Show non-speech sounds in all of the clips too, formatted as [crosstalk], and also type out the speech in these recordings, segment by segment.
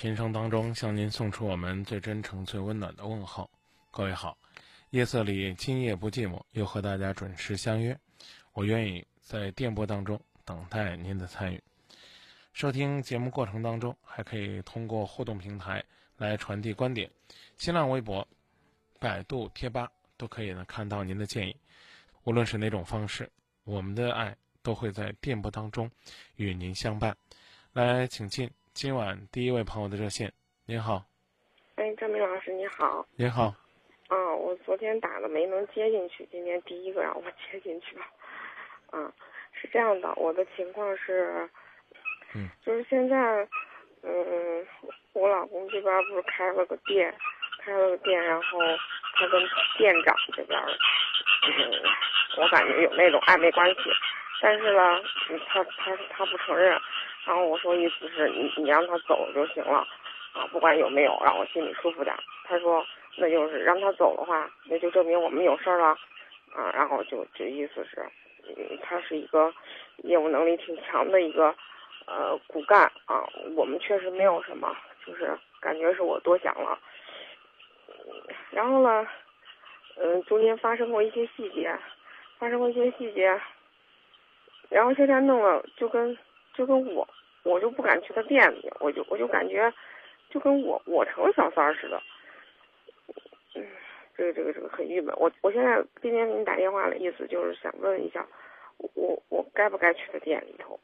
琴声当中，向您送出我们最真诚、最温暖的问候。各位好，夜色里今夜不寂寞，又和大家准时相约。我愿意在电波当中等待您的参与。收听节目过程当中，还可以通过互动平台来传递观点，新浪微博、百度贴吧都可以呢看到您的建议。无论是哪种方式，我们的爱都会在电波当中与您相伴。来，请进。今晚第一位朋友的热线，您好。哎，张明老师你好。您好。啊，我昨天打了没能接进去，今天第一个让我接进去了。啊，[laughs] 是这样的，我的情况是，嗯，就是现在，嗯，我老公这边不是开了个店，开了个店，然后他跟店长这边，嗯，我感觉有那种暧昧关系，但是呢，他他他不承认。然后我说意思是你你让他走就行了，啊，不管有没有，让我心里舒服点。他说那就是让他走的话，那就证明我们有事儿了，啊，然后就这意思是，嗯，他是一个业务能力挺强的一个呃骨干啊，我们确实没有什么，就是感觉是我多想了。然后呢，嗯，中间发生过一些细节，发生过一些细节，然后现在弄了就跟。就跟我，我就不敢去他店里，我就我就感觉，就跟我我成了小三儿似的，嗯，这个这个这个很郁闷。我我现在今天给你打电话的意思就是想问一下，我我该不该去他店里头？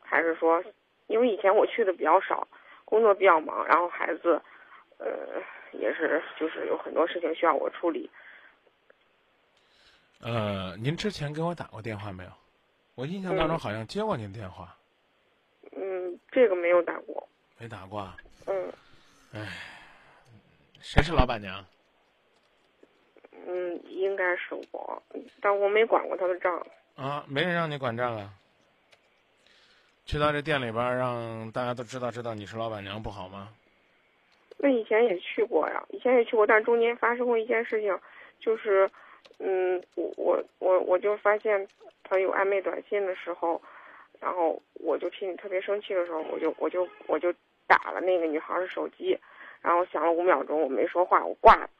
还是说，因为以前我去的比较少，工作比较忙，然后孩子，呃，也是就是有很多事情需要我处理。呃，您之前给我打过电话没有？我印象当中好像接过您电话，嗯，这个没有打过，没打过，嗯，哎，谁是老板娘？嗯，应该是我，但我没管过他的账。啊，没人让你管账啊？去到这店里边，让大家都知道知道你是老板娘不好吗？那以前也去过呀，以前也去过，但中间发生过一件事情，就是，嗯，我我我我就发现。他有暧昧短信的时候，然后我就心里特别生气的时候，我就我就我就打了那个女孩的手机，然后响了五秒钟，我没说话，我挂了。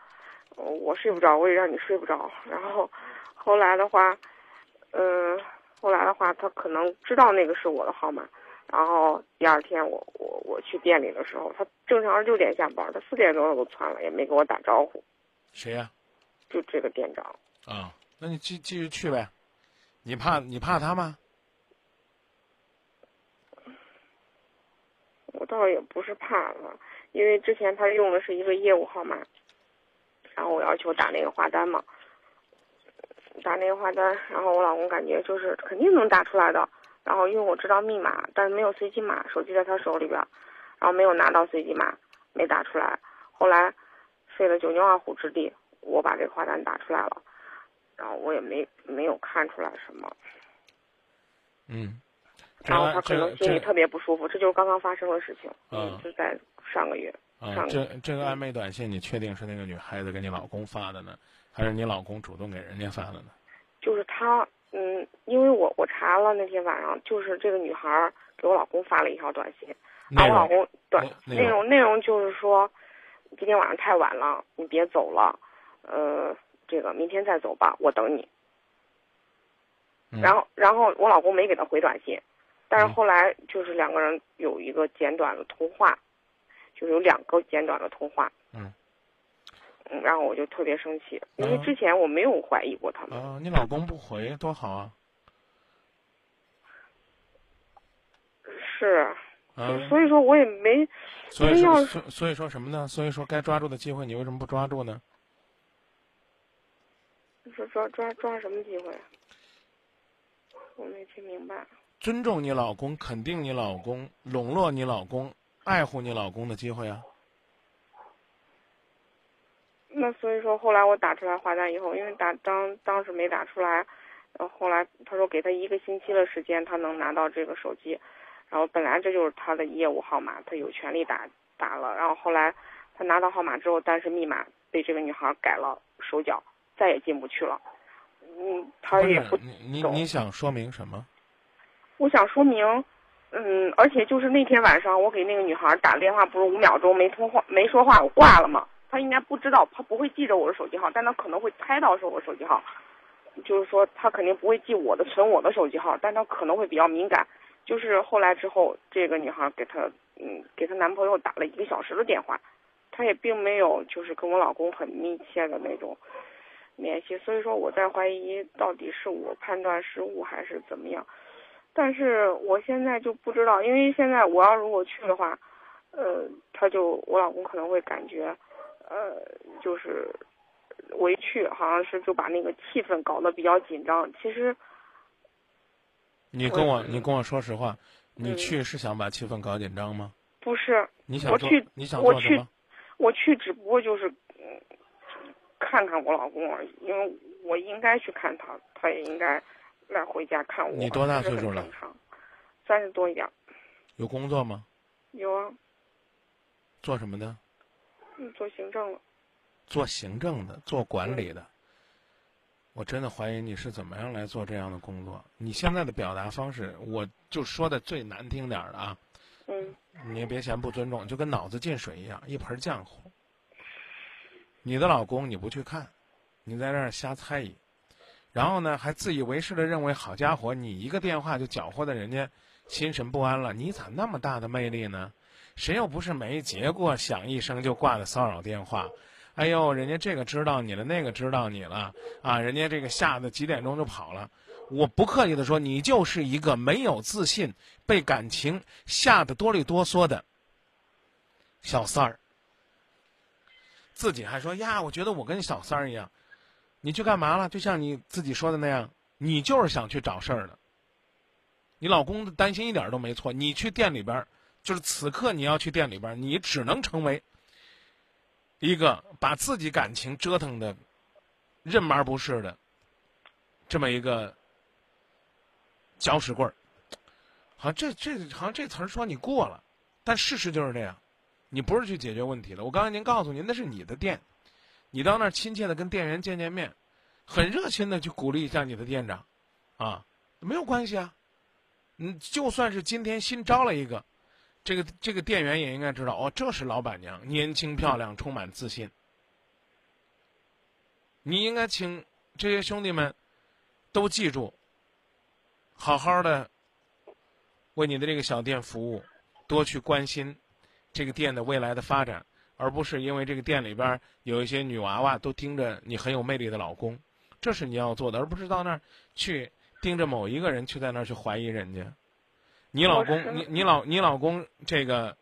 我睡不着，我也让你睡不着。然后后来的话，嗯，后来的话，他可能知道那个是我的号码。然后第二天我我我去店里的时候，他正常是六点下班，他四点多都窜了，也没跟我打招呼。谁呀？就这个店长。啊，那你继继续去呗。你怕你怕他吗？我倒也不是怕了，因为之前他用的是一个业务号码，然后我要求打那个话单嘛，打那个话单，然后我老公感觉就是肯定能打出来的，然后因为我知道密码，但是没有随机码，手机在他手里边，然后没有拿到随机码，没打出来。后来费了九牛二虎之力，我把这个话单打出来了。然后我也没没有看出来什么，嗯，然后他可能心里特别不舒服，这就是刚刚发生的事情，嗯，就在上个月。啊，这这个暧昧短信，你确定是那个女孩子给你老公发的呢，还是你老公主动给人家发的呢？就是他，嗯，因为我我查了那天晚上，就是这个女孩给我老公发了一条短信，啊我老公短内容内容就是说，今天晚上太晚了，你别走了，呃。这个明天再走吧，我等你。然后，然后我老公没给他回短信，但是后来就是两个人有一个简短的通话，就是有两个简短的通话。嗯。嗯，然后我就特别生气，因为啊之前我没有怀疑过他们。啊，你老公不回多好啊！是，啊，所以说我也没，所以要说，所所以说什么呢？所以说该抓住的机会，你为什么不抓住呢？说抓抓抓什么机会？我没听明白。尊重你老公，肯定你老公，笼络你老公，爱护你老公的机会啊！那所以说，后来我打出来话单以后，因为打当当时没打出来，然后后来他说给他一个星期的时间，他能拿到这个手机，然后本来这就是他的业务号码，他有权利打打了，然后后来他拿到号码之后，但是密码被这个女孩改了手脚，再也进不去了。嗯，他也不你你你想说明什么？我想说明，嗯，而且就是那天晚上我给那个女孩打电话，不是五秒钟没通话没说话，我挂了嘛？她应该不知道，她不会记着我的手机号，但她可能会猜到是我的手机号，就是说她肯定不会记我的存我的手机号，但她可能会比较敏感。就是后来之后，这个女孩给她嗯给她男朋友打了一个小时的电话，她也并没有就是跟我老公很密切的那种联系，所以说我在怀疑到底是我判断失误还是怎么样。但是我现在就不知道，因为现在我要如果去的话，呃，他就我老公可能会感觉，呃，就是我一去好像是就把那个气氛搞得比较紧张。其实你跟我嗯你跟我说实话，你嗯去是想把气氛搞紧张吗？不是，你想去你想我去做什么？我去只不过就是嗯看看我老公而已，因为我应该去看他，他也应该来回家看我。你多大岁数了三十多一点儿。有工作吗？有啊，做什么的？嗯，做行政了。做行政的，做管理的。我真的怀疑你是怎么样来做这样的工作。你现在的表达方式，我就说的最难听点儿的啊，嗯你也别嫌不尊重，就跟脑子进水一样，一盆浆糊。你的老公你不去看，你在那儿瞎猜疑，然后呢还自以为是的认为，好家伙，你一个电话就搅和的人家心神不安了，你咋那么大的魅力呢？谁又不是没结过响一声就挂的骚扰电话？哎呦，人家这个知道你了，那个知道你了啊，人家这个吓得几点钟就跑了。我不客气的说，你就是一个没有自信、被感情吓得哆里哆嗦的小三儿。自己还说呀，我觉得我跟小三儿一样。你去干嘛了？就像你自己说的那样，你就是想去找事儿的。你老公的担心一点都没错。你去店里边，就是此刻你要去店里边，你只能成为一个把自己感情折腾的任而不是的这么一个搅屎棍儿。好像这这好像这词儿说你过了，但事实就是这样。你不是去解决问题的。我刚才您告诉您，那是你的店，你到那儿亲切的跟店员见见面，很热心的去鼓励一下你的店长，啊，没有关系啊。嗯，就算是今天新招了一个，这个这个店员也应该知道，哦，这是老板娘，年轻漂亮，充满自信。你应该请这些兄弟们都记住，好好的为你的这个小店服务，多去关心这个店的未来的发展，而不是因为这个店里边儿有一些女娃娃都盯着你很有魅力的老公，这是你要做的，而不是到那儿去盯着某一个人去在那儿去怀疑人家。你老公，你你老你老公这个，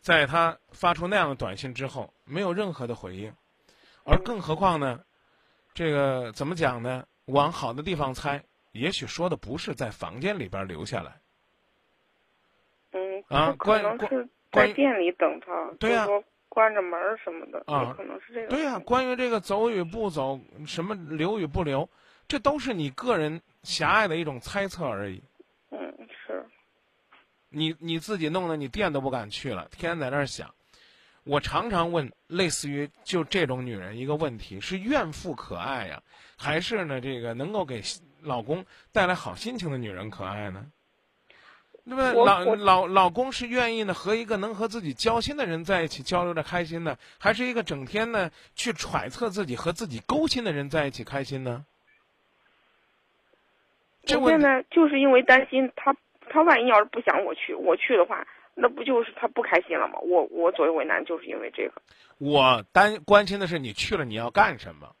在他发出那样的短信之后，没有任何的回应，而更何况呢，这个怎么讲呢？往好的地方猜，也许说的不是在房间里边留下来。嗯，啊可关关在店里等他，对呀就说关着门儿什么的，啊也可能是这个。对呀、关于这个走与不走，什么留与不留，这都是你个人狭隘的一种猜测而已。嗯，是，你你自己弄得你店都不敢去了，天天在那儿想。我常常问，类似于就这种女人一个问题：是怨妇可爱呀，还是呢这个能够给老公带来好心情的女人可爱呢？那么老老老公是愿意呢和一个能和自己交心的人在一起交流着开心呢，还是一个整天呢去揣测自己和自己勾心的人在一起开心呢？这我现在就是因为担心他，他万一要是不想我去，我去的话，那不就是他不开心了吗？我我左右为难，就是因为这个。我担关心的是你去了你要干什么？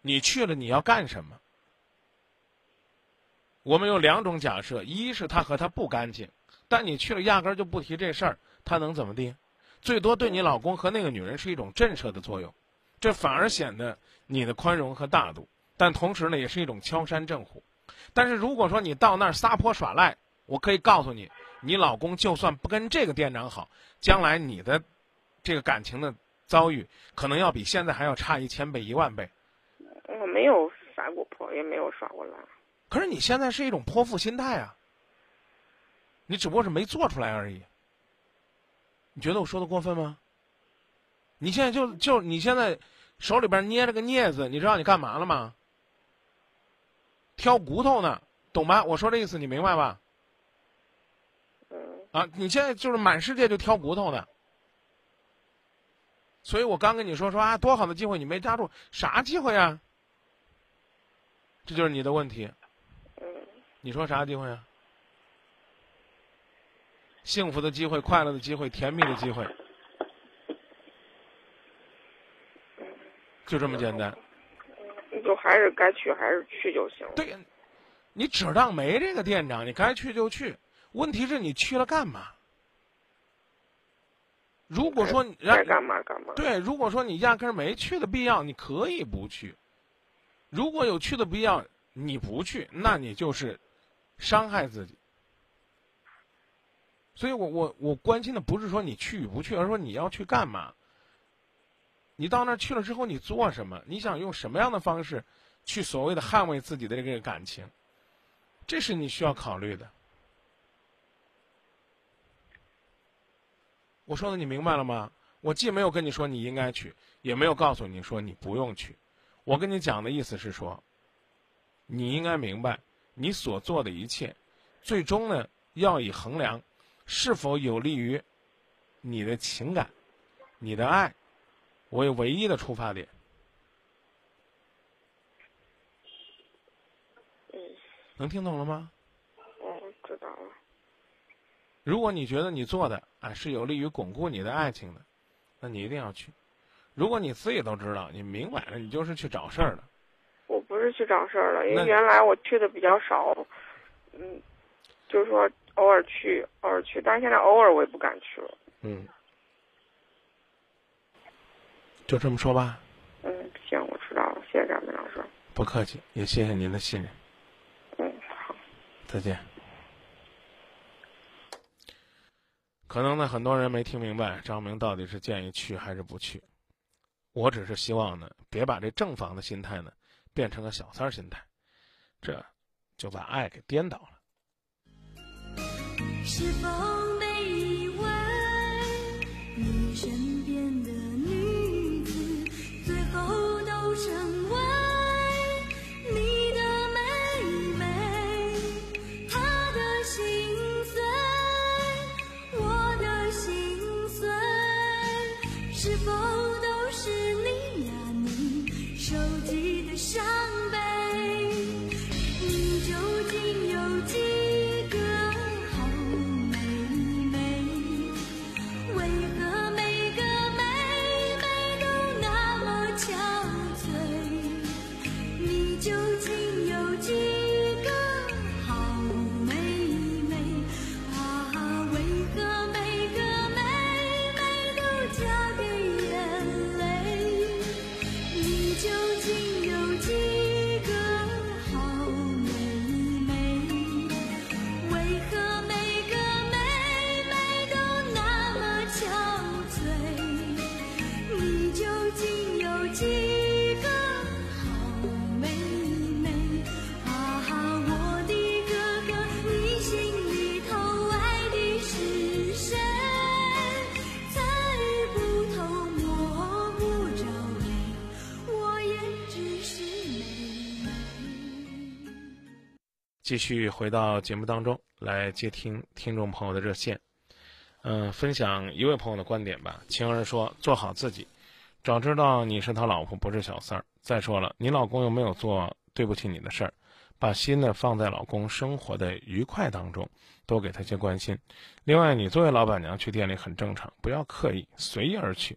你去了你要干什么？我们有两种假设：一是他和他不干净，但你去了压根儿就不提这事儿，他能怎么地？最多对你老公和那个女人是一种震慑的作用，这反而显得你的宽容和大度，但同时呢，也是一种敲山震虎。但是如果说你到那儿撒泼耍赖，我可以告诉你，你老公就算不跟这个店长好，将来你的这个感情的遭遇，可能要比现在还要差一千倍、一万倍。我没有撒过泼，也没有耍过赖。可是你现在是一种泼妇心态啊，你只不过是没做出来而已。你觉得我说的过分吗？你现在就就你现在手里边捏着个镊子，你知道你干嘛了吗？挑骨头呢，懂吧？我说这意思你明白吧？嗯啊，你现在就是满世界就挑骨头呢。所以我刚跟你说说啊，多好的机会你没抓住，啥机会啊？这就是你的问题。嗯你说啥机会啊？幸福的机会、快乐的机会、甜蜜的机会，就这么简单。就还是该去还是去就行了。对，你只当没这个店长，你该去就去。问题是你去了干嘛？如果说你让该干嘛干嘛。对，如果说你压根儿没去的必要，你可以不去。如果有去的必要，你不去，那你就是伤害自己。所以我我我关心的不是说你去与不去，而是说你要去干嘛。你到那儿去了之后，你做什么？你想用什么样的方式去所谓的捍卫自己的这个感情？这是你需要考虑的。我说的你明白了吗？我既没有跟你说你应该去，也没有告诉你说你不用去。我跟你讲的意思是说，你应该明白，你所做的一切，最终呢要以衡量是否有利于你的情感、你的爱为唯一的出发点。嗯能听懂了吗？嗯，知道了。如果你觉得你做的啊是有利于巩固你的爱情的，那你一定要去。如果你自己都知道，你明摆着你就是去找事儿的。是去找事儿了，因为原来我去的比较少，嗯，就是说偶尔去，偶尔去，但是现在偶尔我也不敢去了。嗯，就这么说吧，嗯，行，我知道了，谢谢张明老师。不客气，也谢谢您的信任。嗯，好。再见。可能呢，很多人没听明白张明到底是建议去还是不去。我只是希望呢，别把这正房的心态呢，变成了小三儿心态，这就把爱给颠倒了。是否继续回到节目当中来接听听众朋友的热线，嗯、分享一位朋友的观点吧。晴儿说：“做好自己，早知道你是他老婆，不是小三儿。再说了，你老公又没有做对不起你的事儿，把把心呢放在老公生活的愉快当中，多给他些关心。另外，你作为老板娘去店里很正常，不要刻意随意而去，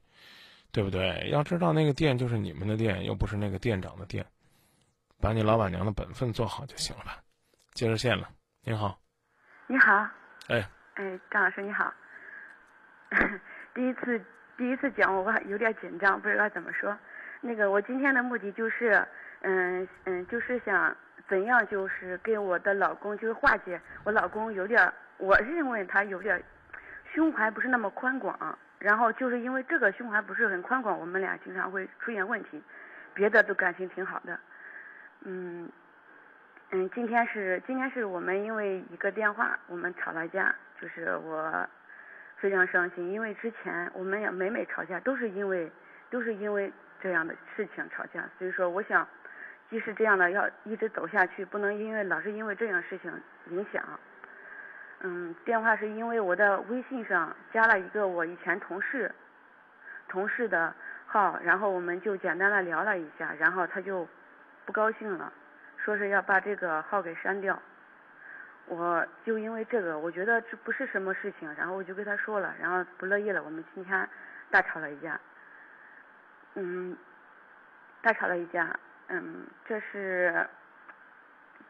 对不对？要知道那个店就是你们的店，又不是那个店长的店，把你老板娘的本分做好就行了吧。接热线了，您好，你好，哎，哎，张老师你好。[laughs] 第一次第一次讲我还有点紧张，不知道怎么说。那个我今天的目的就是，嗯嗯，就是想怎样就是跟我的老公就是化解我老公有点，我认为他有点胸怀不是那么宽广，然后就是因为这个胸怀不是很宽广，我们俩经常会出现问题，别的都感情挺好的，嗯。嗯，今天是今天是我们因为一个电话，我们吵了架，就是我非常伤心，因为之前我们也每每吵架都是因为都是因为这样的事情吵架，所以说我想，即使这样的要一直走下去，不能因为老是因为这样事情影响。嗯，电话是因为我的微信上加了一个我以前同事同事的号，然后我们就简单的聊了一下，然后他就不高兴了。说是要把这个号给删掉，我就因为这个，我觉得这不是什么事情，然后我就跟他说了，然后不乐意了，我们今天大吵了一架，嗯，大吵了一架，嗯，这是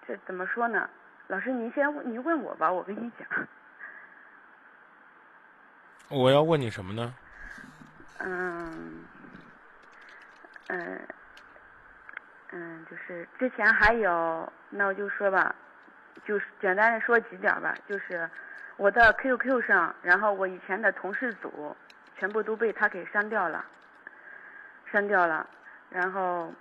这怎么说呢？老师，您先您问我吧，我跟你讲，我要问你什么呢？嗯，嗯。嗯，就是之前还有，那我就说吧，就是简单的说几点吧，就是我的 QQ 上，然后我以前的同事组全部都被他给删掉了，删掉了，然后，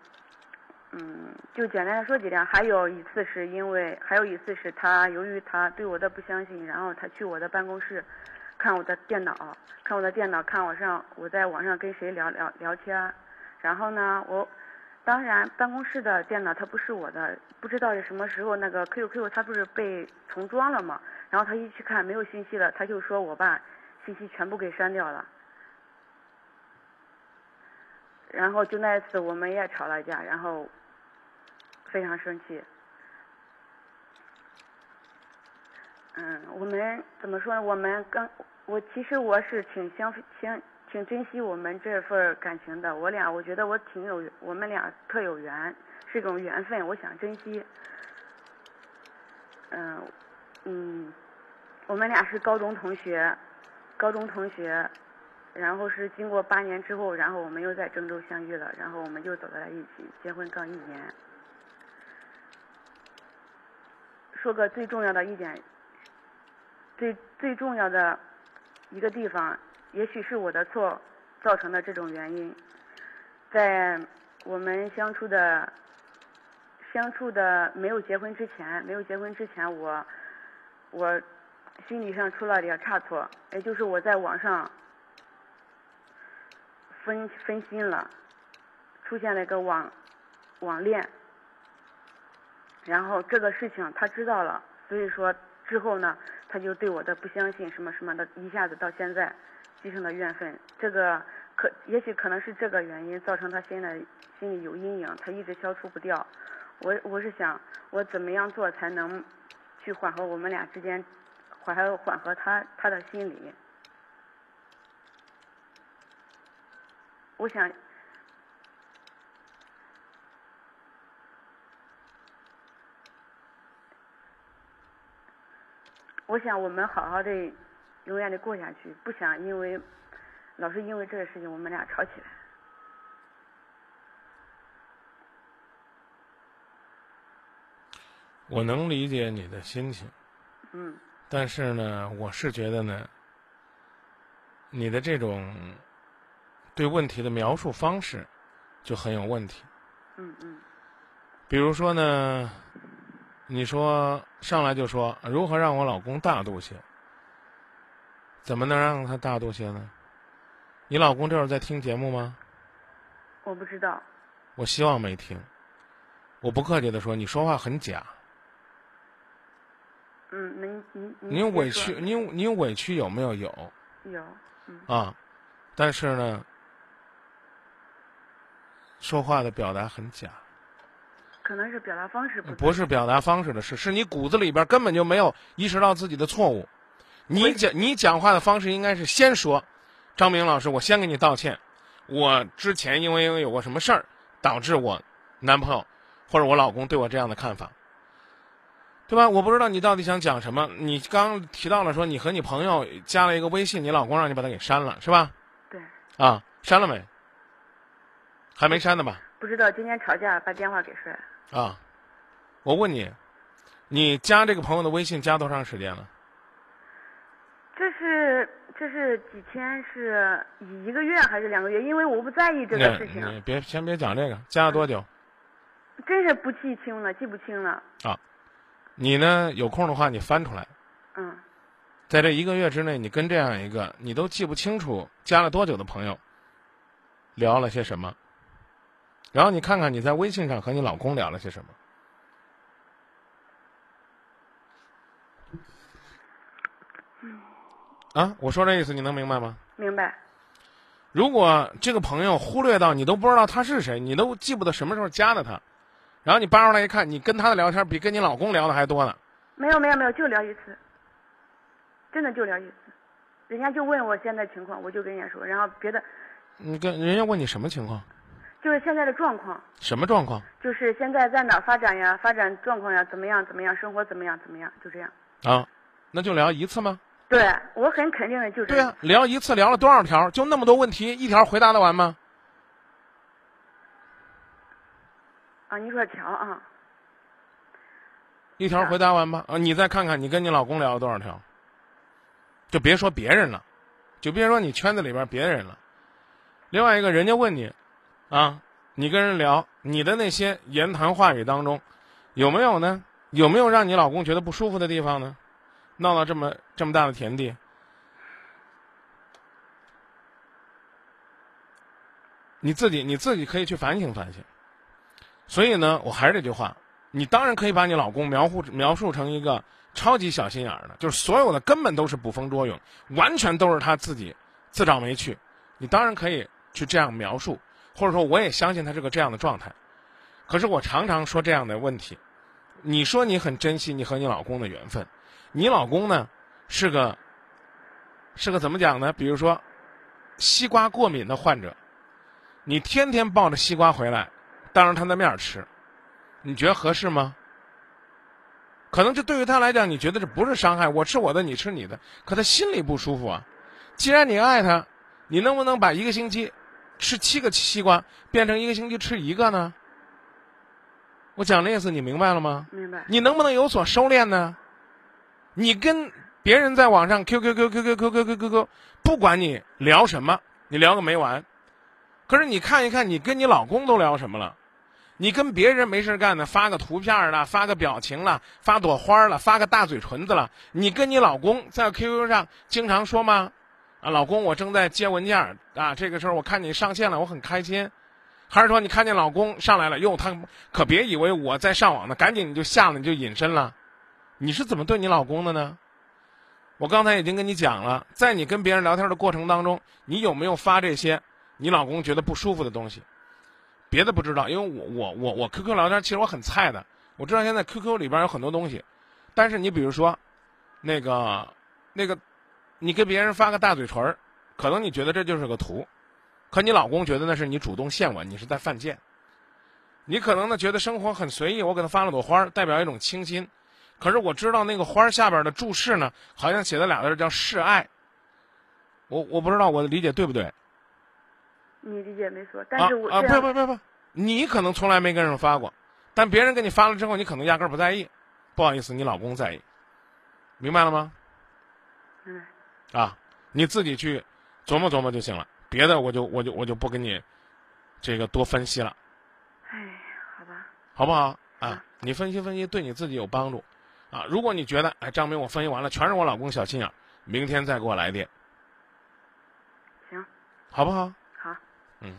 嗯，就简单的说几点，还有一次是因为，还有一次是他由于他对我的不相信，然后他去我的办公室看我的电脑，看我的电脑，看我上我在网上跟谁聊聊聊天，然后呢，我。当然，办公室的电脑它不是我的，不知道是什么时候那个 QQ 它不是被重装了嘛？然后他一去看没有信息了，他就说我把信息全部给删掉了。然后就那一次我们也吵了一架，然后非常生气。嗯，我们怎么说呢？我们刚我其实我是挺相挺。挺珍惜我们这份感情的，我俩我觉得我挺有，我们俩特有缘，是一种缘分，我想珍惜。嗯嗯，我们俩是高中同学，高中同学，然后是经过八年之后，然后我们又在郑州相遇了，然后我们就走到了一起，结婚刚一年。说个最重要的一点，最最重要的一个地方。也许是我的错造成的这种原因，在我们相处的相处的没有结婚之前，没有结婚之前，我我心理上出了点差错，也就是我在网上分分心了，出现了一个网网恋，然后这个事情他知道了，所以说之后呢，他就对我的不相信什么什么的，一下子到现在。积成的怨愤，这个可也许可能是这个原因造成他现在心里有阴影，他一直消除不掉。我我是想，我怎么样做才能去缓和我们俩之间，缓和缓和他他的心理？我想，我想我们好好的。永远的过下去，不想因为老是因为这个事情我们俩吵起来。我能理解你的心情，嗯，但是呢，我是觉得呢，你的这种对问题的描述方式就很有问题。嗯嗯。比如说呢，你说上来就说如何让我老公大度些。怎么能让他大度些呢？你老公这会儿在听节目吗？我不知道。我希望没听。我不客气的说，你说话很假。嗯，您您您委屈，您您委屈有没有？有。有。嗯。啊，但是呢，说话的表达很假。可能是表达方式不不是表达方式的事，是你骨子里边根本就没有意识到自己的错误。你讲你讲话的方式应该是先说，张明老师，我先给你道歉，我之前因为因为有过什么事儿，导致我男朋友或者我老公对我这样的看法，对吧？我不知道你到底想讲什么。你刚提到了说你和你朋友加了一个微信，你老公让你把他给删了，是吧？对，啊，删了没？还没删呢吧？不知道今天吵架把电话给摔了，啊，我问你，你加这个朋友的微信加多长时间了？这是这是几天是一个月还是两个月？因为我不在意这个事情，你别先别讲这个，加了多久？真是不记清了，记不清了。啊你呢？有空的话你翻出来，嗯，在这一个月之内，你跟这样一个你都记不清楚加了多久的朋友聊了些什么，然后你看看你在微信上和你老公聊了些什么。啊，我说这意思你能明白吗？明白。如果这个朋友忽略到你都不知道他是谁，你都记不得什么时候加的他，然后你扒出来一看，你跟他的聊天比跟你老公聊的还多呢。没有没有没有，就聊一次，真的就聊一次。人家就问我现在情况，我就跟人家说，然后别的你跟人家问你什么情况，就是现在的状况，什么状况就是现在在哪发展呀，发展状况呀，怎么样怎么样，生活怎么样怎么样，就这样。啊？那就聊一次吗？对我很肯定的就是对啊、聊一次聊了多少条？就那么多问题，一条回答得完吗？啊，你说条啊，一条回答完吧？啊，你再看看你跟你老公聊了多少条，就别说别人了，就别说你圈子里边别人了。另外一个人家问你，啊，你跟人聊你的那些言谈话语当中，有没有呢？有没有让你老公觉得不舒服的地方呢？闹到这么这么大的田地，你自己你自己可以去反省反省。所以呢，我还是这句话，你当然可以把你老公描述描述成一个超级小心眼儿的，就是所有的根本都是捕风捉影，完全都是他自己自找没趣。你当然可以去这样描述，或者说我也相信他是个这样的状态。可是我常常说这样的问题，你说你很珍惜你和你老公的缘分，你老公呢是个是个怎么讲呢？比如说西瓜过敏的患者，你天天抱着西瓜回来，当着他的面吃，你觉得合适吗？可能这对于他来讲，你觉得这不是伤害，我吃我的，你吃你的，可他心里不舒服啊。既然你爱他，你能不能把一个星期吃七个西瓜变成一个星期吃一个呢？我讲的意思你明白了吗？明白。你能不能有所收敛呢？你跟别人在网上 Q Q Q Q Q Q Q Q Q Q，不管你聊什么，你聊个没完。可是你看一看，你跟你老公都聊什么了？你跟别人没事干呢，发个图片了，发个表情了，发朵花了，发个大嘴唇子了。你跟你老公在 QQ 上经常说吗？啊，老公，我正在接文件啊，这个时候我看你上线了，我很开心。还是说你看见老公上来了，哟，他可别以为我在上网呢，赶紧你就下了，你就隐身了。你是怎么对你老公的呢？我刚才已经跟你讲了，在你跟别人聊天的过程当中，你有没有发这些你老公觉得不舒服的东西？别的不知道，因为我我我我 QQ 聊天其实我很菜的，我知道现在 QQ 里边有很多东西，但是你比如说，那个那个，你给别人发个大嘴唇儿，可能你觉得这就是个图，可你老公觉得那是你主动献吻，你是在犯贱。你可能呢觉得生活很随意，我给他发了朵花，代表一种清新。可是我知道那个花儿下边的注释呢，好像写的俩字儿叫示爱。我我不知道我的理解对不对？你理解没错，但啊啊！是我这样不不不不，你可能从来没跟人发过，但别人给你发了之后，你可能压根儿不在意。不好意思，你老公在意，明白了吗？嗯，啊，你自己去琢磨琢磨就行了，别的我就我就我就不跟你这个多分析了，哎，好吧，好不好？啊啊，你分析分析对你自己有帮助，啊，如果你觉得哎张明我分析完了全是我老公小心眼儿，明天再给我来电，行，好不好？好，嗯。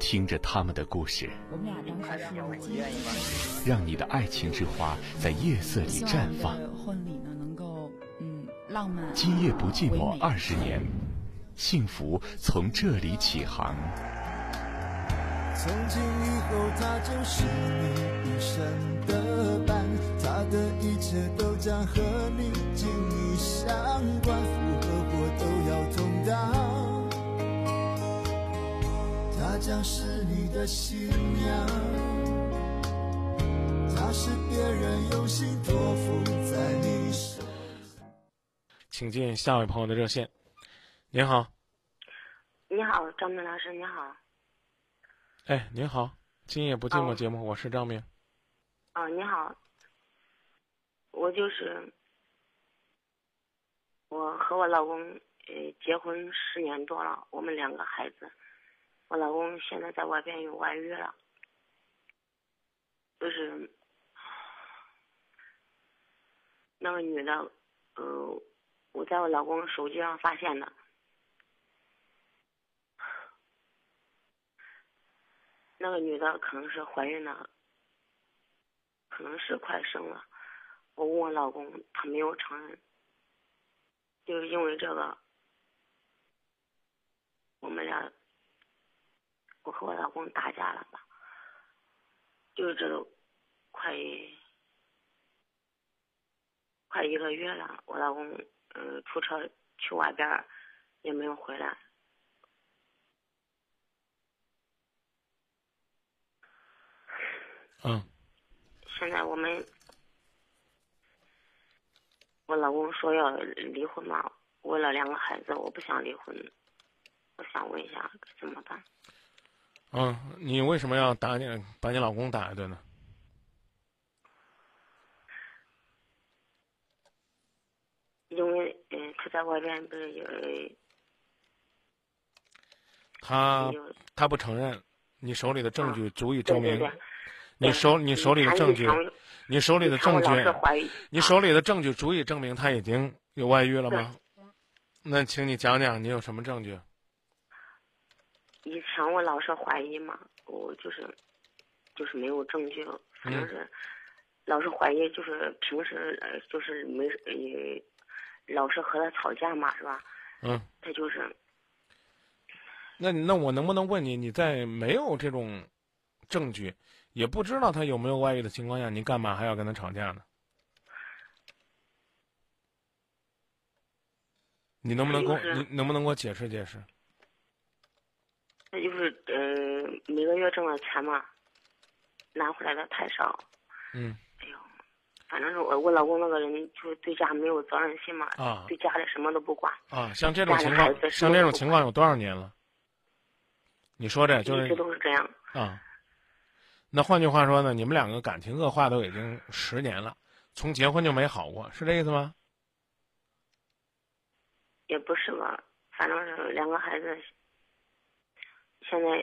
听着他们的故事，我们俩当时是有机让你的爱情之花在夜色里绽放。希望婚礼呢能够嗯浪漫，今夜不寂寞二十年，幸福从这里起航。从今以后，他就是你一生的伴，他的一切都将和你紧密相关，福和祸都要同当。他将是你的新娘，他是别人用心托付在你手。请进下位朋友的热线。您好，你好，张明老师，你好。哎，您好，今夜不寂寞哦节目，我是张明。啊，你好。我就是我和我老公呃结婚十年多了，我们两个孩子，我老公现在在外边有外遇了，就是那个女的，呃，我在我老公手机上发现的。那个女的可能是怀孕了，可能是快生了。我问我老公，他没有承认。就是因为这个，我们俩，我和我老公打架了吧？就是这个快快一个月了，我老公呃出车去外边儿也没有回来。嗯，现在我们，我老公说要离婚嘛，为了两个孩子，我不想离婚。我想问一下，该怎么办？嗯，你为什么要打你把你老公打一顿呢？因为嗯、呃他在外边不是有他他不承认，你手里的证据足以证明对对对，你手你手里的证据，你手里的证据你手里的证据足以证明他已经有外遇了吗？那请你讲讲你有什么证据？以前我老是怀疑嘛，我就是就是没有证据，反正是、老是怀疑，就是平时呃就是没呃老是和他吵架嘛，是吧？嗯，他就是那那我能不能问你，你在没有这种证据，也不知道他有没有外遇的情况下，你干嘛还要跟他吵架呢？你能不能跟我你能不能给我解释解释？那就是呃每个月挣的钱嘛，拿回来的太少，嗯哎呦，反正是我我老公那个人就是对家没有责任心嘛，啊对家里什么都不管，啊，像这种情况，像这种情况有多少年了？你说这就一直是都是这样。啊。那换句话说呢，你们两个感情恶化都已经十年了，从结婚就没好过，是这意思吗？也不是吧，反正是两个孩子，现在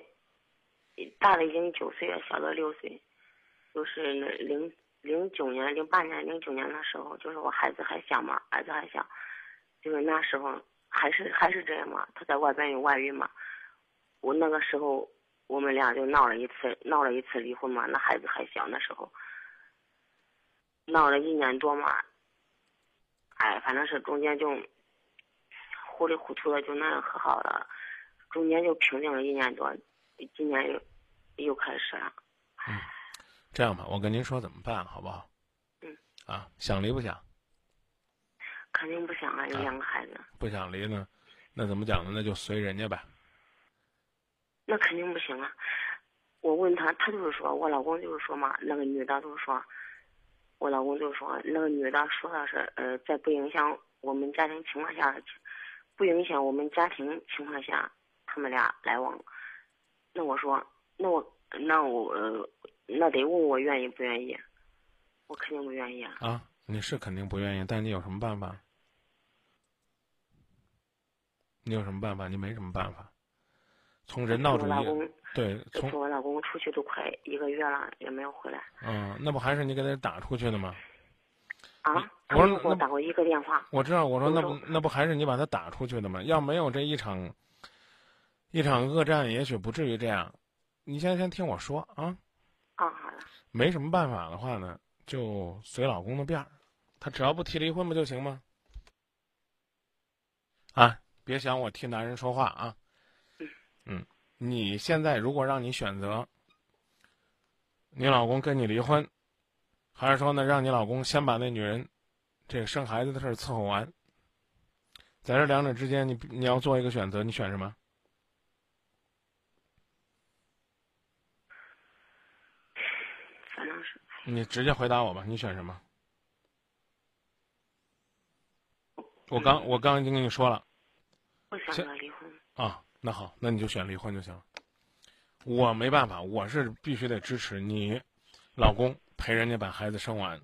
大的已经九岁了，小的六岁，就是那零零九年、零八年、零九年的时候，就是我孩子还小嘛，儿子还小，就是那时候还是还是这样嘛，他在外边有外遇嘛，我那个时候我们俩就闹了一次，闹了一次离婚嘛，那孩子还小那时候，闹了一年多嘛，哎，反正是中间就。糊里糊涂的就那样和好了，中间就平静了一年多，今年又又开始了。这样吧，我跟您说怎么办，好不好？嗯。啊，想离不想？肯定不想啊，有两个孩子，不想离呢，那怎么讲呢？那就随人家呗。那肯定不行啊！我问他，他就是说我老公就是说嘛，那个女的就是说，我老公就是说那个女的说的是呃，在不影响我们家庭情况下，不影响我们家庭情况下，他们俩来往。那我说，那我那我、呃、那得问我愿意不愿意，我肯定不愿意啊。啊，你是肯定不愿意，但你有什么办法？你有什么办法？你没什么办法。从人道主义对，从我老公出去都快一个月了，也没有回来嗯，那不还是你给他打出去的吗？啊。他我说我打过一个电话。我知道，我说那不那不还是你把他打出去的吗？要没有这一场一场恶战，也许不至于这样。你先先听我说啊，啊，好了，没什么办法的话呢，就随老公的便儿，他只要不提离婚不就行吗？啊，别想我替男人说话啊。嗯，你现在如果让你选择，你老公跟你离婚，还是说呢，让你老公先把那女人这个生孩子的事儿伺候完，在这两者之间，你你要做一个选择，你选什么？反正是你直接回答我吧，你选什么？我刚我刚已经跟你说了我选择离婚。啊，那好，那你就选离婚就行了。我没办法，我是必须得支持你老公陪人家把孩子生完，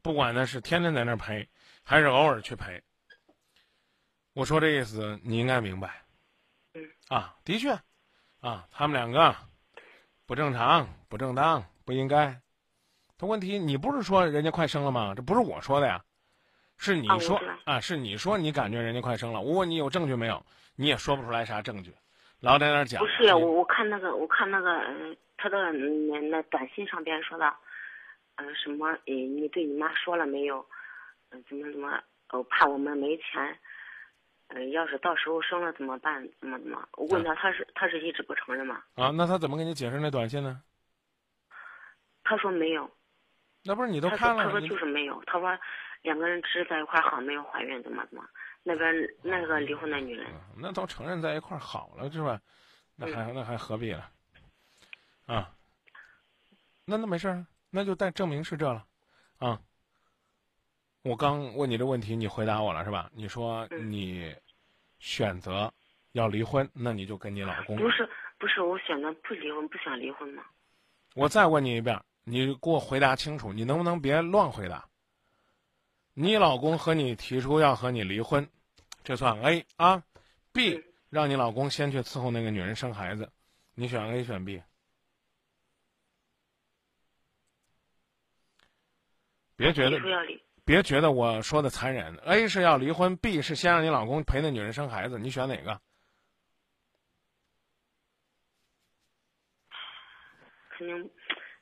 不管呢是天天在那儿陪，还是偶尔去陪。我说这意思你应该明白。嗯。啊，的确，啊，他们两个不正常、不正当、不应该。但问题你不是说人家快生了吗？这不是我说的呀，是你说啊，是你说你感觉人家快生了。我问你有证据没有？你也说不出来啥证据，老在那儿讲。不是我，我看那个，我看那个，呃，他的那那短信上边说的，呃，什么？呃，你对你妈说了没有？嗯、怎么怎么？哦，怕我们没钱。嗯、要是到时候生了怎么办？怎么怎么？我问他，他是他是一直不承认吗？啊，那他怎么给你解释那短信呢？他说没有。那不是你都看了？说他说就是没有。他说两个人只是在一块儿好，没有怀孕，怎么怎么？那边那个离婚的女人，那都承认在一块儿好了是吧？那还那还何必了？啊，那那没事儿，那就但证明是这了，啊。我刚问你这问题，你回答我了是吧？你说你选择要离婚，那你就跟你老公。不是不是，我选择不离婚，不想离婚嘛。我再问你一遍，你给我回答清楚，你能不能别乱回答？你老公和你提出要和你离婚，这算 A 啊？B 让你老公先去伺候那个女人生孩子，你选 A 选 B？别觉得别觉得我说的残忍，A 是要离婚，B 是先让你老公陪那女人生孩子，你选哪个？肯定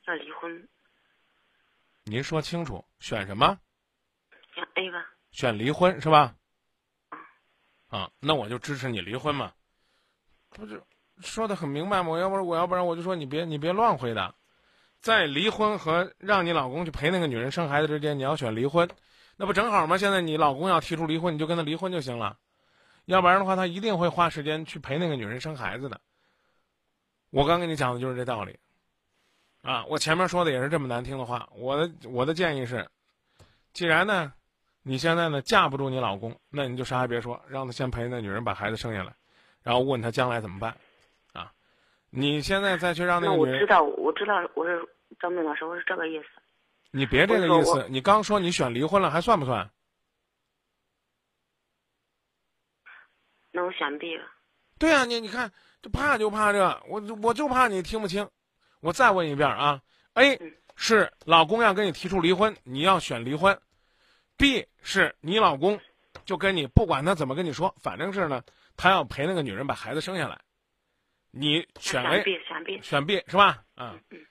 要离婚，您说清楚，选什么？选 A 吧。选离婚是吧？啊，那我就支持你离婚嘛，不是说的很明白吗？我要不然我要不然我就说你别你别乱回答，在离婚和让你老公去陪那个女人生孩子之间，你要选离婚，那不正好吗？现在你老公要提出离婚，你就跟他离婚就行了，要不然的话他一定会花时间去陪那个女人生孩子的。我刚跟你讲的就是这道理，啊，我前面说的也是这么难听的话，我的我的建议是，既然呢。你现在呢架不住你老公，那你就啥也别说，让他先陪那女人把孩子生下来，然后问他将来怎么办，啊，你现在再去让那个女人，我知道，我知道，我是张明老师，我是这个意思。你别这个意思，你刚说你选离婚了，还算不算？那我选 B 了。对、啊，你你看，就怕就怕这，我我就怕你听不清，我再问一遍啊，A 是老公要跟你提出离婚，你要选离婚。B 是你老公，就跟你不管他怎么跟你说，反正是呢，他要陪那个女人把孩子生下来。你选 A，选 B，选 B，是吧？啊、嗯。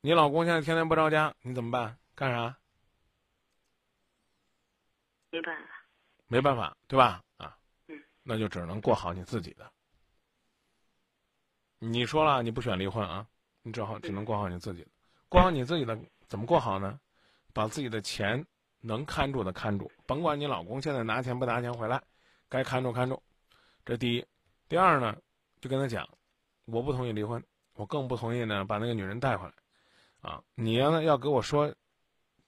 你老公现在天天不着家，你怎么办？干啥？没办法。没办法，对吧？啊。嗯。那就只能过好你自己的。你说了你不选离婚啊，你只好只能过好你自己的。过好你自己的怎么过好呢？把自己的钱能看住的看住，甭管你老公现在拿钱不拿钱回来，该看住看住。这第一，第二呢，就跟他讲，我不同意离婚，我更不同意呢把那个女人带回来，啊，你要呢要给我说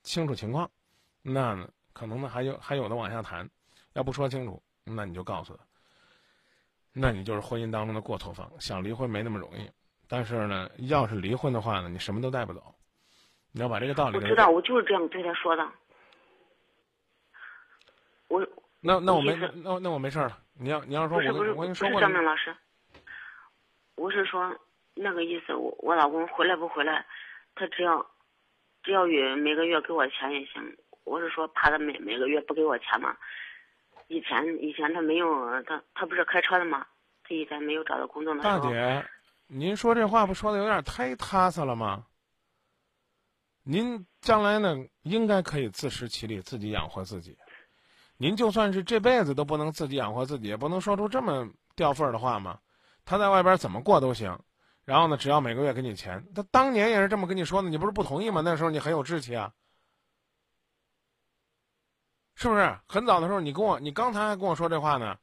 清楚情况，那呢可能呢还有还有的往下谈，要不说清楚，那你就告诉他，那你就是婚姻当中的过错方，想离婚没那么容易，但是呢，要是离婚的话呢，你什么都带不走。你要把这个道理。我知道，我就是这样对他说的。我那那我没那那我没事了。你要你要说我不是我跟你说过。张明老师，我是说那个意思，我我老公回来不回来，他只要只要月每个月给我钱也行。我是说怕他每每个月不给我钱嘛。以前以前他没有他他不是开车的吗？他以前没有找到工作的时候。大姐，您说这话不说的有点太踏实了吗？您将来呢，应该可以自食其力，自己养活自己。您就算是这辈子都不能自己养活自己，也不能说出这么掉份儿的话嘛。他在外边怎么过都行，然后呢，只要每个月给你钱。他当年也是这么跟你说的，你不是不同意吗？那时候你很有志气啊，是不是？很早的时候，你跟我，你刚才还跟我说这话呢。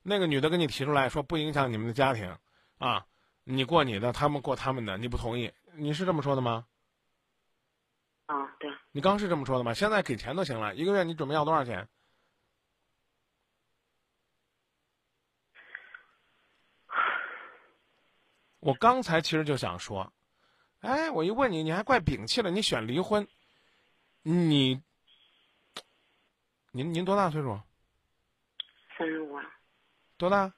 那个女的跟你提出来说不影响你们的家庭，啊，你过你的，他们过他们的，你不同意，你是这么说的吗？啊，对。你刚是这么说的吗？现在给钱都行了，一个月你准备要多少钱？[sighs] 我刚才其实就想说，哎，我一问你，你还怪摒弃了，你选离婚，你，您您多大岁数？三十五了。多大？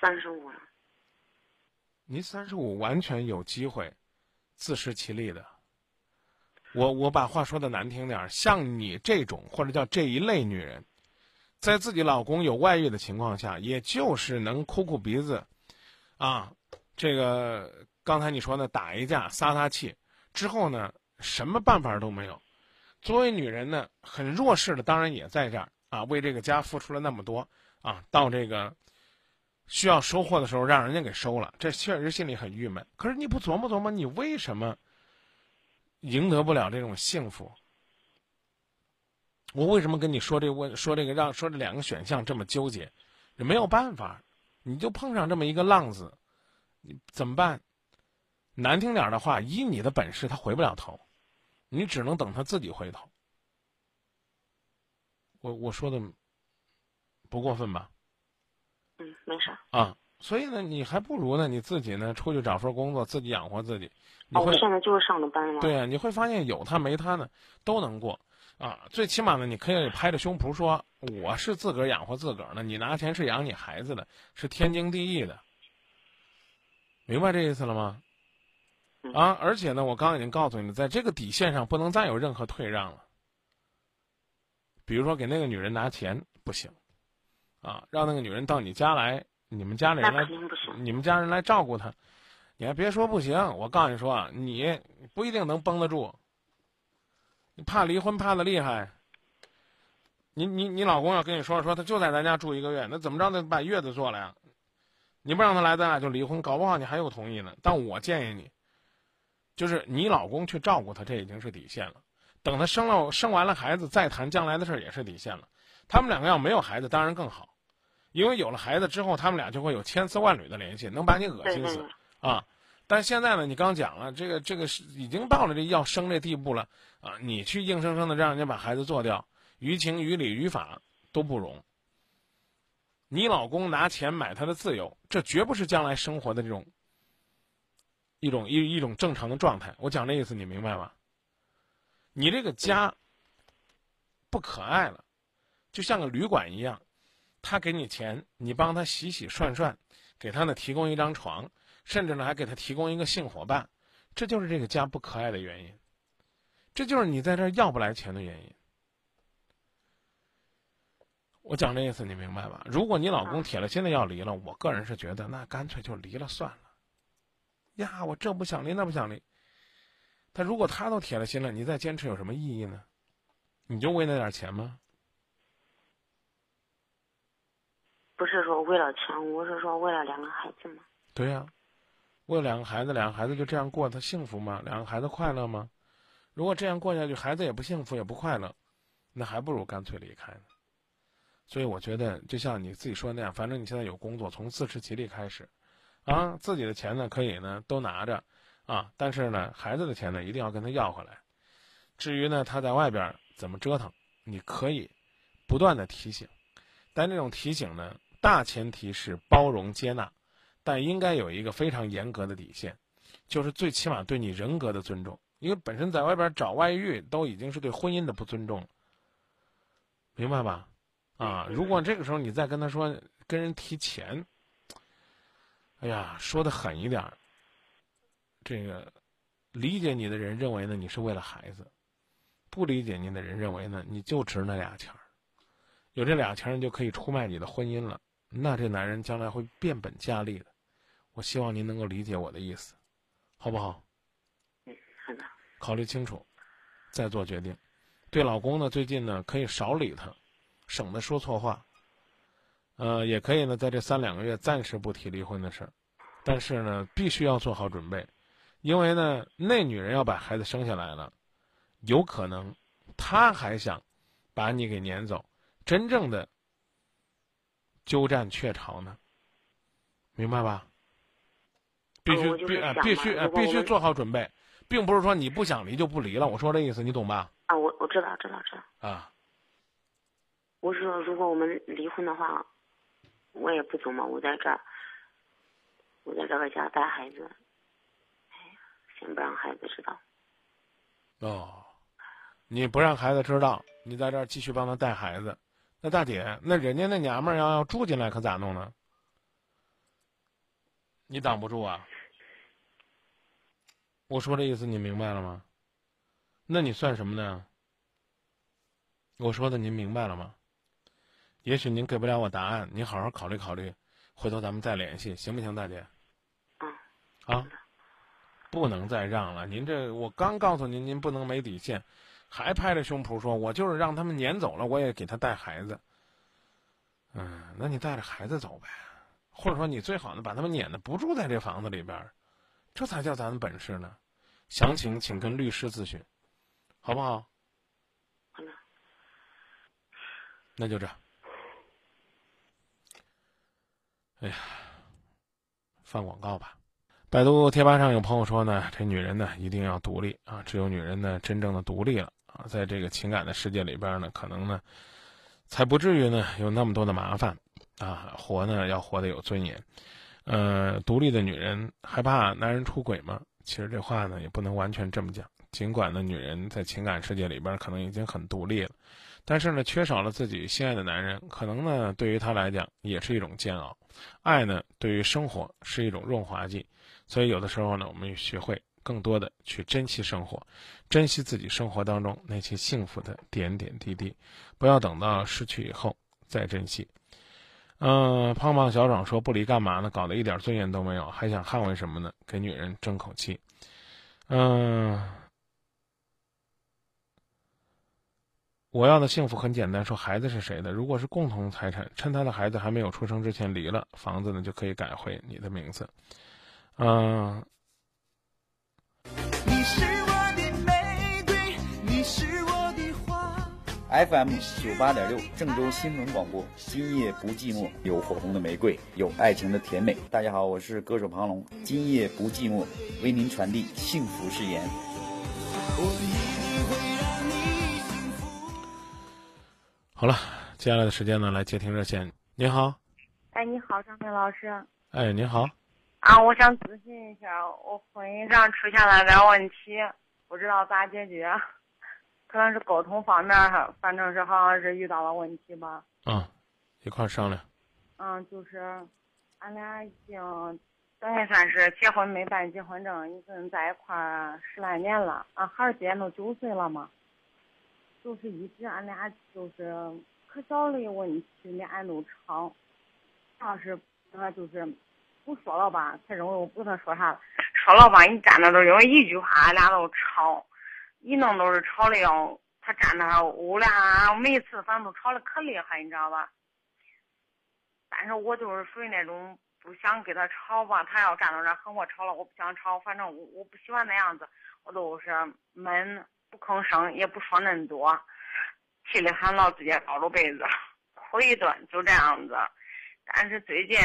三十五了。您三十五，完全有机会自食其力的。我我把话说的难听点儿，像你这种或者叫这一类女人，在自己老公有外遇的情况下，也就是能哭哭鼻子，啊，这个刚才你说的打一架撒撒气之后呢，什么办法都没有。作为女人呢，很弱势的，当然也在这儿啊，为这个家付出了那么多啊，到这个需要收获的时候，让人家给收了，这确实心里很郁闷。可是你不琢磨琢磨，你为什么？赢得不了这种幸福，我为什么跟你说这问说这个让说这两个选项这么纠结？也没有办法，你就碰上这么一个浪子，你怎么办？难听点的话，以你的本事，他回不了头，你只能等他自己回头。我我说的不过分吧？嗯，没事。啊。所以呢，你还不如呢，你自己呢出去找份工作，自己养活自己。哦，我现在就是上的班嘛。对啊，你会发现有他没他呢，都能过，啊，最起码呢，你可以拍着胸脯说我是自个儿养活自个儿的，你拿钱是养你孩子的，是天经地义的。明白这意思了吗？啊，而且呢，我刚刚已经告诉你，在这个底线上不能再有任何退让了。比如说给那个女人拿钱不行，啊，让那个女人到你家来。你们家里人来，你们家人来照顾他，你还别说不行。我告诉你说，你不一定能绷得住。你怕离婚怕的厉害。你你你老公要跟你说说，他就在咱家住一个月，那怎么着得把月子做了呀？你不让他来，咱俩就离婚，搞不好你还有同意呢。但我建议你，就是你老公去照顾他，这已经是底线了。等他生了生完了孩子，再谈将来的事儿也是底线了。他们两个要没有孩子，当然更好。因为有了孩子之后，他们俩就会有千丝万缕的联系，能把你恶心死啊！但现在呢，你刚讲了，这个这个是已经到了这要生这地步了啊！你去硬生生的让人家把孩子做掉，于情于理于法都不容。你老公拿钱买他的自由，这绝不是将来生活的这种一种一一种正常的状态。我讲这意思，你明白吗？你这个家不可爱了，就像个旅馆一样。他给你钱，你帮他洗洗涮涮，给他呢提供一张床，甚至呢还给他提供一个性伙伴，这就是这个家不可爱的原因。这就是你在这儿要不来钱的原因。我讲这意思你明白吧？如果你老公铁了心的要离了，我个人是觉得那干脆就离了算了。呀，我这不想离那不想离。他如果他都铁了心了，你再坚持有什么意义呢？你就为那点钱吗？不是说为了钱，我是说为了两个孩子嘛。对呀，为了两个孩子，两个孩子就这样过，他幸福吗？两个孩子快乐吗？如果这样过下去，孩子也不幸福，也不快乐，那还不如干脆离开呢。所以我觉得，就像你自己说的那样，反正你现在有工作，从自食其力开始，啊，自己的钱呢可以呢都拿着，啊，但是呢孩子的钱呢一定要跟他要回来。至于呢他在外边怎么折腾，你可以不断的提醒，但这种提醒呢。大前提是包容接纳，但应该有一个非常严格的底线，就是最起码对你人格的尊重。因为本身在外边找外遇都已经是对婚姻的不尊重了，明白吧？啊，如果这个时候你再跟他说跟人提钱，哎呀，说的狠一点，这个理解你的人认为呢你是为了孩子，不理解你的人认为呢你就值那俩钱儿，有这俩钱儿你就可以出卖你的婚姻了。那这男人将来会变本加厉的，我希望您能够理解我的意思，好不好？嗯，好的。考虑清楚，再做决定。对老公呢，最近呢可以少理他，省得说错话。呃，也可以呢，在这三两个月暂时不提离婚的事儿，但是呢，必须要做好准备，因为呢，那女人要把孩子生下来了，有可能，她还想把你给撵走，真正的鸠占鹊巢呢，明白吧？必须必啊，必须啊，必须做好准备，并不是说你不想离就不离了。我说这意思，你懂吧？啊，我我知道，知道，知道。啊，我是说，如果我们离婚的话。我也不走嘛，我在这儿，我在这个家带孩子，哎呀，先不让孩子知道。哦，你不让孩子知道，你在这儿继续帮他带孩子，那大姐，那人家那娘们儿要要住进来，可咋弄呢？你挡不住啊！我说这意思你明白了吗？那你算什么呢？我说的您明白了吗？也许您给不了我答案，您好好考虑考虑，回头咱们再联系，行不行，大姐？嗯。啊，不能再让了。您这我刚告诉您，您不能没底线，还拍着胸脯说，我就是让他们撵走了，我也给他带孩子。嗯，那你带着孩子走呗，或者说你最好呢，把他们撵的不住在这房子里边，这才叫咱的本事呢。详情请跟律师咨询，好不好？好了。那就这。哎呀，放广告吧。百度贴吧上有朋友说呢，这女人呢一定要独立啊，只有女人呢真正的独立了啊，在这个情感的世界里边呢，可能呢才不至于呢有那么多的麻烦啊，活呢要活得有尊严。呃，独立的女人害怕男人出轨吗？其实这话呢也不能完全这么讲。尽管呢，女人在情感世界里边可能已经很独立了。但是呢，缺少了自己心爱的男人，可能呢，对于她来讲也是一种煎熬。爱呢，对于生活是一种润滑剂，所以有的时候呢，我们学会更多的去珍惜生活，珍惜自己生活当中那些幸福的点点滴滴，不要等到失去以后再珍惜。嗯，胖胖小爽说不离干嘛呢？搞得一点尊严都没有，还想捍卫什么呢？给女人争口气。嗯。我要的幸福很简单，说孩子是谁的？如果是共同财产，趁他的孩子还没有出生之前离了，房子呢就可以改回你的名字。嗯。FM 九八点六，郑州新闻广播，今夜不寂寞，有火红的玫瑰，有爱情的甜美。大家好，我是歌手庞龙，今夜不寂寞，为您传递幸福誓言。好了，接下来的时间呢，来接听热线。你好，哎，你好，张明老师。哎，你好。啊，我想咨询一下，我婚姻上出现了点问题，不知道咋解决。可能是沟通方面哈，反正是好像是遇到了问题吧。嗯，一块商量。嗯，就是俺俩已经等于算是结婚没办结婚证，已经在一块十来年了。俺，孩儿今年都九岁了嘛。就是一直俺俩就是可小的问题，俩都吵。当时他就是不说了吧，他认为我不跟他说啥了；说了吧，一站那都因为一句话，俺俩都吵，一弄都是吵的要他站那，我俩每次反正都吵的可厉害，你知道吧？但是我就是属于那种不想跟他吵吧，他要站到那和我吵了，我不想吵，反正我我不喜欢那样子，我都是闷。不吭声，也不说恁多，气的喊老直接抱着被子 [laughs] 哭一顿，就这样子。但是最近，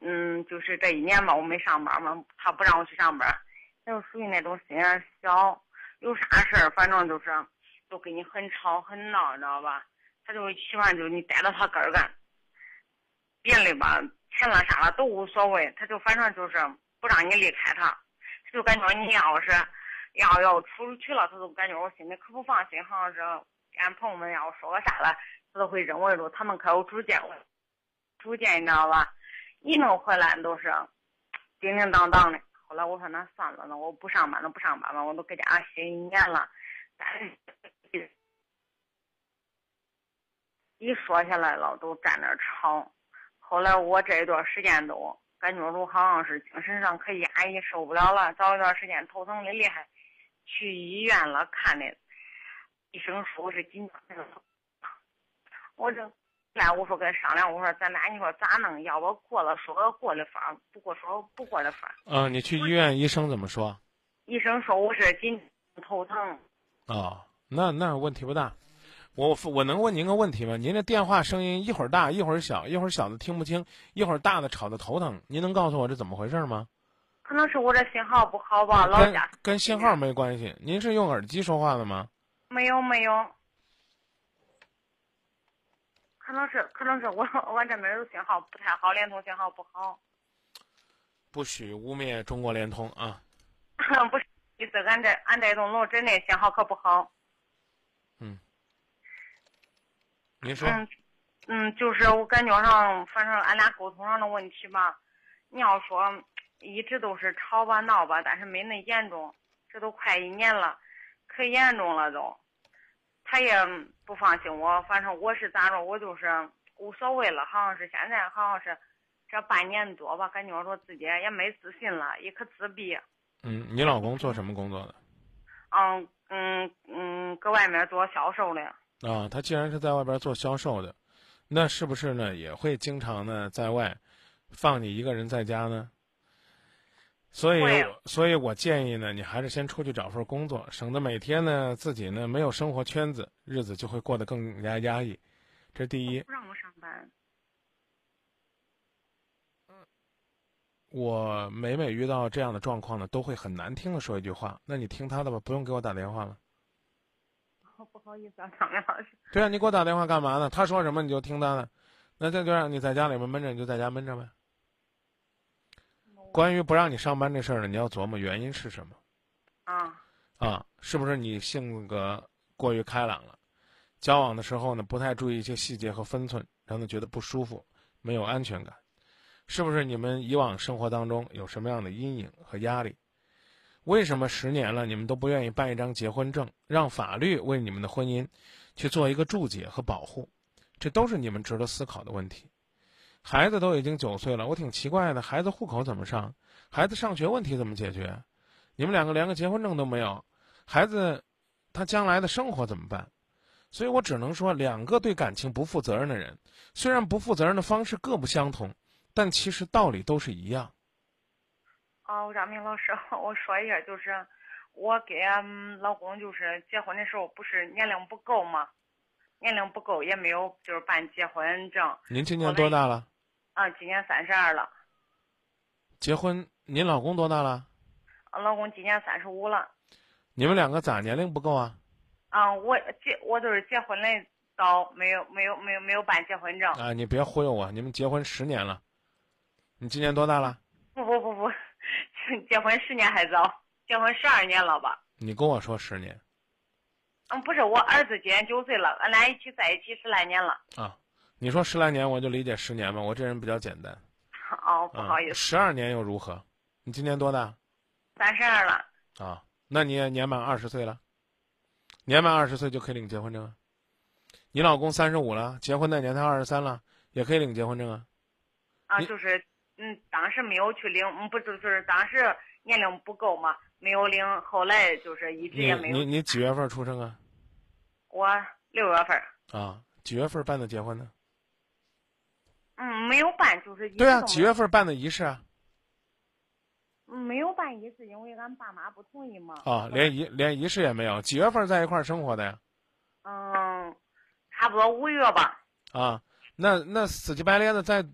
嗯，就是这一年吧，我没上班嘛，他不让我去上班，他就属于那种心眼小，有啥事儿反正就是都跟你很吵很闹，你知道吧？他就喜欢就你待到他跟儿干，别的吧钱了啥了都无所谓，他就反正就是不让你离开他，他就感觉你要是。要要出去了，他都感觉我心里可不放心，好像是俺朋友们要说个啥了，他都会认为着他们可有主见了，主见你知道吧？一弄回来都是叮叮当当的。后来我说那算了，那我不上班了，不上班了，我都搁家歇一年了。一说下来了，都站那吵。后来我这一段时间都感觉着好像是精神上可压抑，受不了了，找一段时间头疼的厉害。去医院了，看的医生说是紧张我这来我说跟商量，我说咱俩你说咋弄？要不过了说个过的法，不过说不过的法。嗯、你去医院，医生怎么说？医生说我是颈头疼。啊、那那问题不大。我我能问您个问题吗？您这电话声音一会儿大一会儿小，一会儿小的听不清，一会儿大的吵得头疼。您能告诉我这怎么回事吗？可能是我这信号不好吧，老家跟信号没关系。您是用耳机说话的吗？没有没有，可能是可能是我我这边儿信号不太好，联通信号不好。不许污蔑中国联通啊！[laughs] 不是，意思俺这俺这栋楼真的信号可不好。嗯您说，嗯嗯，就是我感觉上，反正俺俩沟通上的问题吧。你要说一直都是吵吧闹吧，但是没那严重，这都快一年了，可严重了都。他也不放心我，反正我是咋着，我就是无所谓了。好像是现在，好像是这半年多吧，感觉说自己也没自信了，也可自闭。嗯，你老公做什么工作的？嗯嗯嗯，搁外面做销售的。啊，他既然是在外边做销售的，那是不是呢也会经常呢在外放你一个人在家呢？所以，所以我建议呢，你还是先出去找份工作，省得每天呢自己呢没有生活圈子，日子就会过得更加压抑。这第一不，让我上班。我每每遇到这样的状况呢，都会很难听的说一句话：“那你听他的吧，不用给我打电话了。不好意思啊，张明老师。”对啊，你给我打电话干嘛呢？他说什么你就听他的，那这就让你在家里面闷着，你就在家闷着呗。关于不让你上班这事儿呢，你要琢磨原因是什么啊，啊？是不是你性格过于开朗了？交往的时候呢，不太注意一些细节和分寸，让他觉得不舒服，没有安全感。是不是你们以往生活当中有什么样的阴影和压力？为什么十年了你们都不愿意办一张结婚证，让法律为你们的婚姻去做一个注解和保护？这都是你们值得思考的问题。孩子都已经九岁了，我挺奇怪的，孩子户口怎么上？孩子上学问题怎么解决？你们两个连个结婚证都没有，孩子他将来的生活怎么办？所以我只能说，两个对感情不负责任的人，虽然不负责任的方式各不相同，但其实道理都是一样。哦，张明老师，我说一下，就是我给俺老公就是结婚的时候，不是年龄不够嘛，年龄不够，也没有就是办结婚证。您今年多大了？啊，今年三十二了。结婚？您老公多大了？俺老公今年三十五了。你们两个咋年龄不够啊？啊，我结我都是结婚的早，没有没有没有没有办结婚证。啊，你别忽悠我！你们结婚十年了，你今年多大了？不不不不，[laughs] 结婚十年还早，结婚十二年了吧？你跟我说十年嗯，不是，我儿子今年九岁了，俺俩一起在一起十来年了。啊？你说十来年，我就理解十年吧。我这人比较简单。哦，不好意思，十二年又如何？你今年多大？三十二了。啊，那你也年满二十岁了，年满二十岁就可以领结婚证啊。你老公三十五了，结婚那年他二十三了，也可以领结婚证啊。啊，就是嗯，当时没有去领，嗯，不就是当时年龄不够嘛，没有领，后来就是一直也没有。你你几月份出生啊？我六月份儿，啊，几月份办的结婚呢？嗯，没有办，就是对啊，几月份办的仪式啊？嗯没有办仪式，因为俺爸妈不同意嘛。啊，连仪连仪式也没有。几月份在一块儿生活的呀？嗯，差不多五月吧。啊，那那死乞白咧的再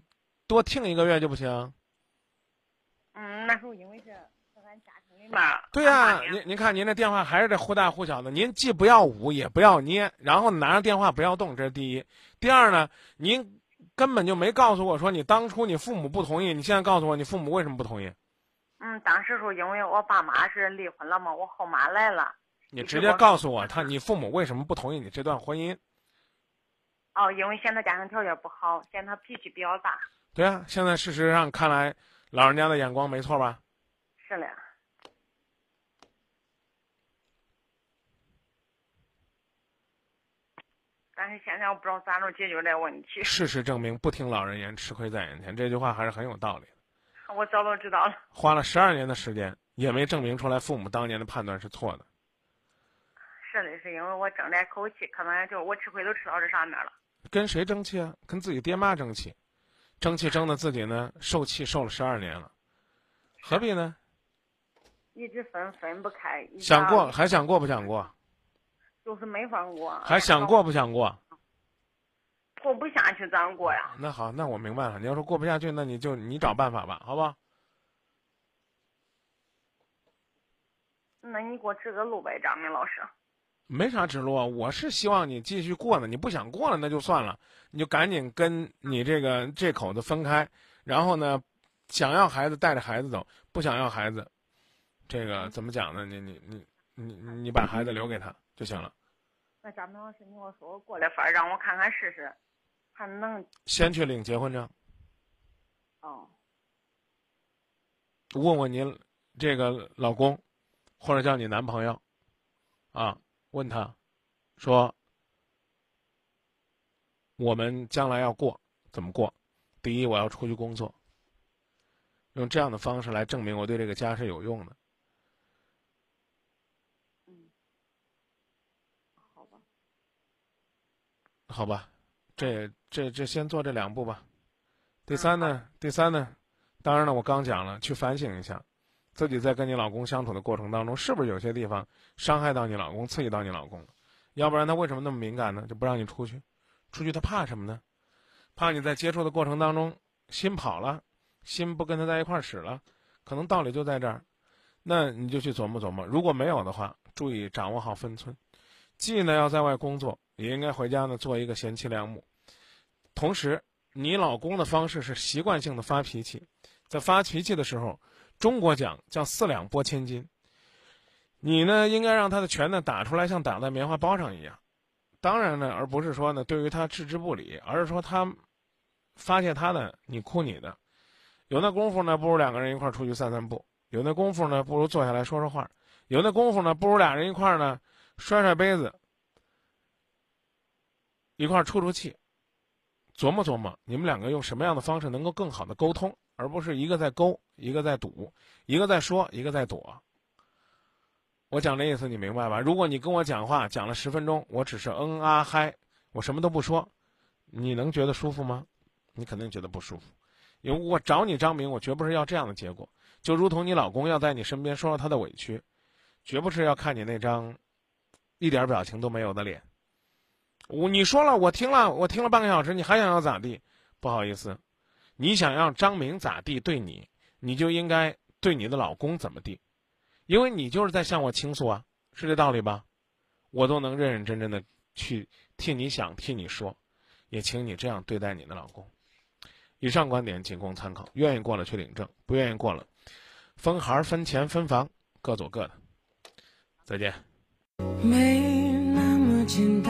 多听一个月就不行？嗯，那时候因为是在俺家庭里面。对呀、您您看您这电话还是这忽大忽小的，您既不要捂也不要捏，然后拿着电话不要动，这是第一。第二呢，您根本就没告诉我说你当初你父母不同意，你现在告诉我你父母为什么不同意？嗯，当时说因为我爸妈是离婚了嘛，我后妈来了。你直接告诉我他你父母为什么不同意你这段婚姻？哦，因为现在家庭条件不好，现在他脾气比较大。对啊，现在事实上看来，老人家的眼光没错吧？是嘞。但是现在我不知道咋能解决这问题，事实证明，不听老人言，吃亏在眼前，这句话还是很有道理的。[laughs] 我早都知道了。花了十二年的时间，也没证明出来父母当年的判断是错的。是的，是因为我争这口气，可能就我吃亏都吃到这上面了。跟谁争气啊？跟自己爹妈争气，争气争的自己呢受气受了十二年了，何必呢？一直分分不开。想过还想过不想过？就是没法过。还想过不想过？过不下去，咋过呀？那好，那我明白了。你要说过不下去，那你就你找办法吧，好吧？那你给我指个路呗，张明老师。没啥指路啊，我是希望你继续过呢。你不想过了，那就算了，你就赶紧跟你这个这口子分开。然后呢，想要孩子带着孩子走，不想要孩子，这个怎么讲呢？你你你你你把孩子留给他就行了。那张明老师，你给我说我过来法儿，让我看看试试，还能先去领结婚证，哦。问问你这个老公，或者叫你男朋友，啊，问他，说我们将来要过怎么过？第一，我要出去工作，用这样的方式来证明我对这个家是有用的。好吧。好吧，这这这先做这两步吧。第三呢，第三呢，当然了，我刚讲了，去反省一下，自己在跟你老公相处的过程当中，是不是有些地方伤害到你老公、刺激到你老公了？要不然他为什么那么敏感呢？就不让你出去，出去他怕什么呢？怕你在接触的过程当中心跑了，心不跟他在一块儿使了，可能道理就在这儿。那你就去琢磨琢磨，如果没有的话，注意掌握好分寸，既呢要在外工作，也应该回家呢做一个贤妻良母。同时，你老公的方式是习惯性的发脾气，在发脾气的时候，中国讲叫四两拨千斤。你呢应该让他的拳呢打出来，像打在棉花包上一样。当然呢，而不是说呢对于他置之不理，而是说他发泄他的，你哭你的。有那功夫呢，不如两个人一块儿出去散散步；有那功夫呢，不如坐下来说说话；有那功夫呢，不如俩人一块儿呢摔摔杯子，一块出出气。琢磨琢磨，你们两个用什么样的方式能够更好的沟通，而不是一个在勾，一个在堵，一个在说，一个在躲。我讲这意思你明白吧？如果你跟我讲话讲了十分钟，我只是嗯啊嗨，我什么都不说，你能觉得舒服吗？你肯定觉得不舒服。因为我找你张明，我绝不是要这样的结果。就如同你老公要在你身边说说他的委屈，绝不是要看你那张一点表情都没有的脸。我你说了，我听了，我听了半个小时，你还想要咋地？不好意思，你想让张明咋地对你，你就应该对你的老公怎么地，因为你就是在向我倾诉啊，是这道理吧？我都能认认真真的去替你想，替你说，也请你这样对待你的老公。以上观点仅供参考，愿意过了去领证，不愿意过了，分孩、分钱、分房，各走各的。再见。没那么简单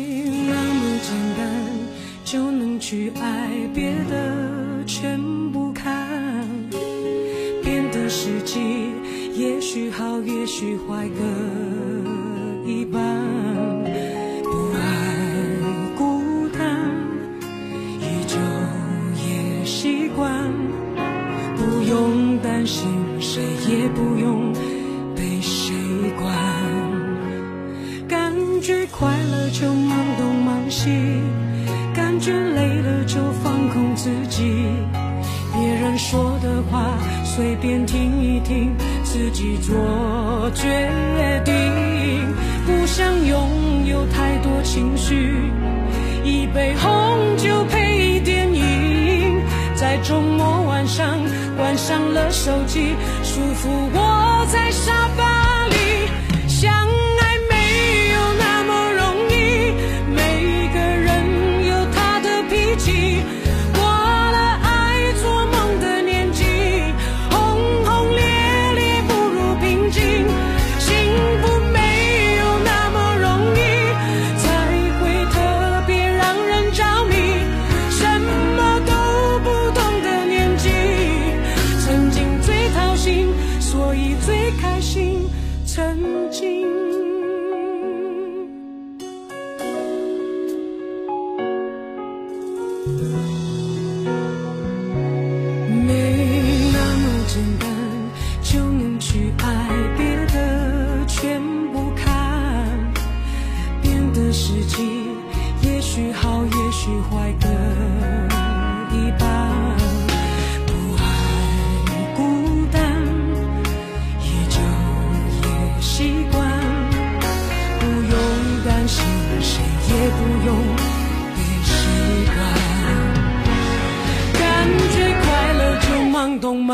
去爱，别的全不看。变的时机，也许好，也许坏，各一半。不爱孤单，依旧也习惯。不用担心，谁也不用被谁管。感觉快乐就忙东忙西，感觉累随便听一听，自己做决定。不想拥有太多情绪，一杯红酒配电影，在周末晚上关上了手机，舒服窝